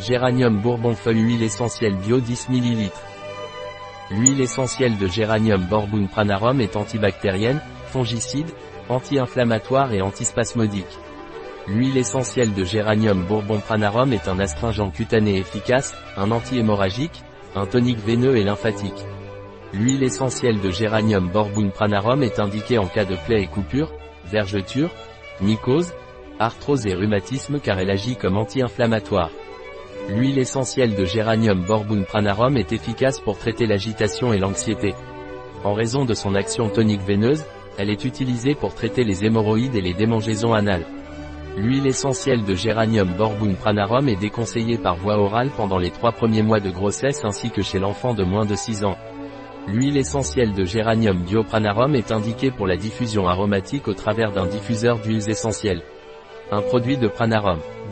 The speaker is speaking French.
Géranium bourbon feuille huile essentielle bio 10 ml. L'huile essentielle de géranium Bourbon pranarum est antibactérienne, fongicide, anti-inflammatoire et antispasmodique. L'huile essentielle de géranium bourbon pranarum est un astringent cutané efficace, un anti-hémorragique, un tonique veineux et lymphatique. L'huile essentielle de géranium bourbon pranarum est indiquée en cas de plaies et coupures, vergetures, mycose, arthrose et rhumatisme car elle agit comme anti-inflammatoire. L'huile essentielle de géranium Bourbon pranarum est efficace pour traiter l'agitation et l'anxiété. En raison de son action tonique veineuse, elle est utilisée pour traiter les hémorroïdes et les démangeaisons anales. L'huile essentielle de géranium Bourbon pranarum est déconseillée par voie orale pendant les trois premiers mois de grossesse ainsi que chez l'enfant de moins de 6 ans. L'huile essentielle de géranium biopranarum est indiquée pour la diffusion aromatique au travers d'un diffuseur d'huiles essentielles. Un produit de Pranarum,